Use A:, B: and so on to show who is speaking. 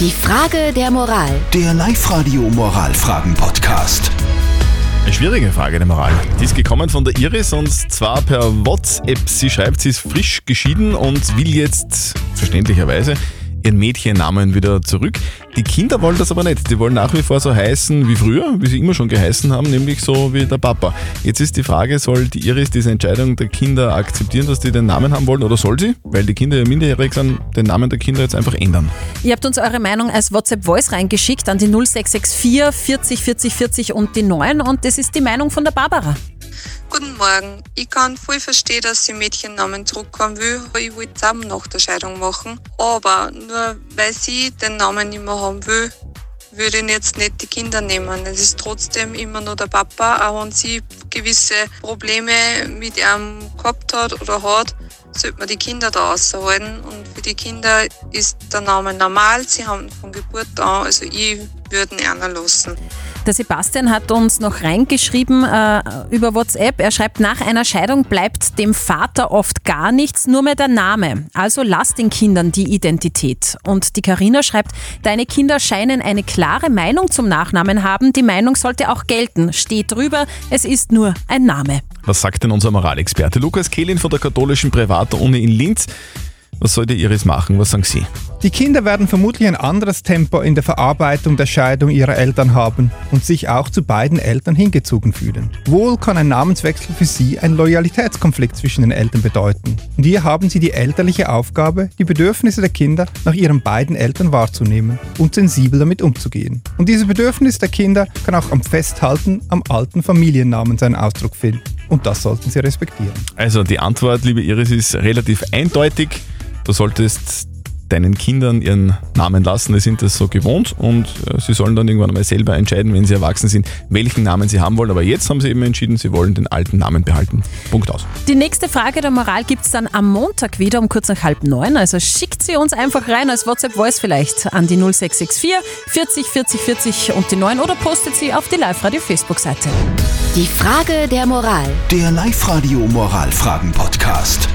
A: Die Frage der Moral.
B: Der Live-Radio Moralfragen-Podcast.
C: Eine schwierige Frage der Moral. Die ist gekommen von der Iris und zwar per WhatsApp. Sie schreibt, sie ist frisch geschieden und will jetzt verständlicherweise ihren Mädchennamen wieder zurück. Die Kinder wollen das aber nicht. Die wollen nach wie vor so heißen wie früher, wie sie immer schon geheißen haben, nämlich so wie der Papa. Jetzt ist die Frage, soll die Iris diese Entscheidung der Kinder akzeptieren, dass die den Namen haben wollen oder soll sie, weil die Kinder ja minderjährig sind, den Namen der Kinder jetzt einfach ändern?
D: Ihr habt uns eure Meinung als WhatsApp-Voice reingeschickt an die 0664 40 40 40 und die 9 und das ist die Meinung von der Barbara.
E: Guten Morgen. Ich kann voll verstehen, dass sie Mädchennamen zurückkommen will. Ich es auch nach der Scheidung machen. Aber nur weil sie den Namen nicht mehr haben will, würde ich jetzt nicht die Kinder nehmen. Es ist trotzdem immer nur der Papa, auch wenn sie gewisse Probleme mit ihm gehabt hat oder hat, sollte man die Kinder da raushalten. Und für die Kinder ist der Name normal. Sie haben von Geburt an, also ich würde ihn lassen.
D: Der Sebastian hat uns noch reingeschrieben äh, über WhatsApp. Er schreibt, nach einer Scheidung bleibt dem Vater oft gar nichts, nur mehr der Name. Also lass den Kindern die Identität. Und die Karina schreibt, deine Kinder scheinen eine klare Meinung zum Nachnamen haben. Die Meinung sollte auch gelten. Steht drüber, es ist nur ein Name.
C: Was sagt denn unser Moralexperte Lukas Kehlin von der katholischen Privatuni in Linz? Was soll die Iris machen? Was sagen Sie?
F: Die Kinder werden vermutlich ein anderes Tempo in der Verarbeitung der Scheidung ihrer Eltern haben und sich auch zu beiden Eltern hingezogen fühlen. Wohl kann ein Namenswechsel für sie einen Loyalitätskonflikt zwischen den Eltern bedeuten. Und hier haben sie die elterliche Aufgabe, die Bedürfnisse der Kinder nach ihren beiden Eltern wahrzunehmen und sensibel damit umzugehen. Und diese Bedürfnis der Kinder kann auch am Festhalten am alten Familiennamen seinen Ausdruck finden. Und das sollten sie respektieren.
C: Also die Antwort, liebe Iris, ist relativ eindeutig. Du solltest deinen Kindern ihren Namen lassen, die sind das so gewohnt und äh, sie sollen dann irgendwann einmal selber entscheiden, wenn sie erwachsen sind, welchen Namen sie haben wollen. Aber jetzt haben sie eben entschieden, sie wollen den alten Namen behalten. Punkt aus.
D: Die nächste Frage der Moral gibt es dann am Montag wieder um kurz nach halb neun. Also schickt sie uns einfach rein als WhatsApp-Voice vielleicht an die 0664 40 40 40 und die 9 oder postet sie auf die Live-Radio-Facebook-Seite.
A: Die Frage der Moral.
B: Der Live-Radio Moralfragen-Podcast.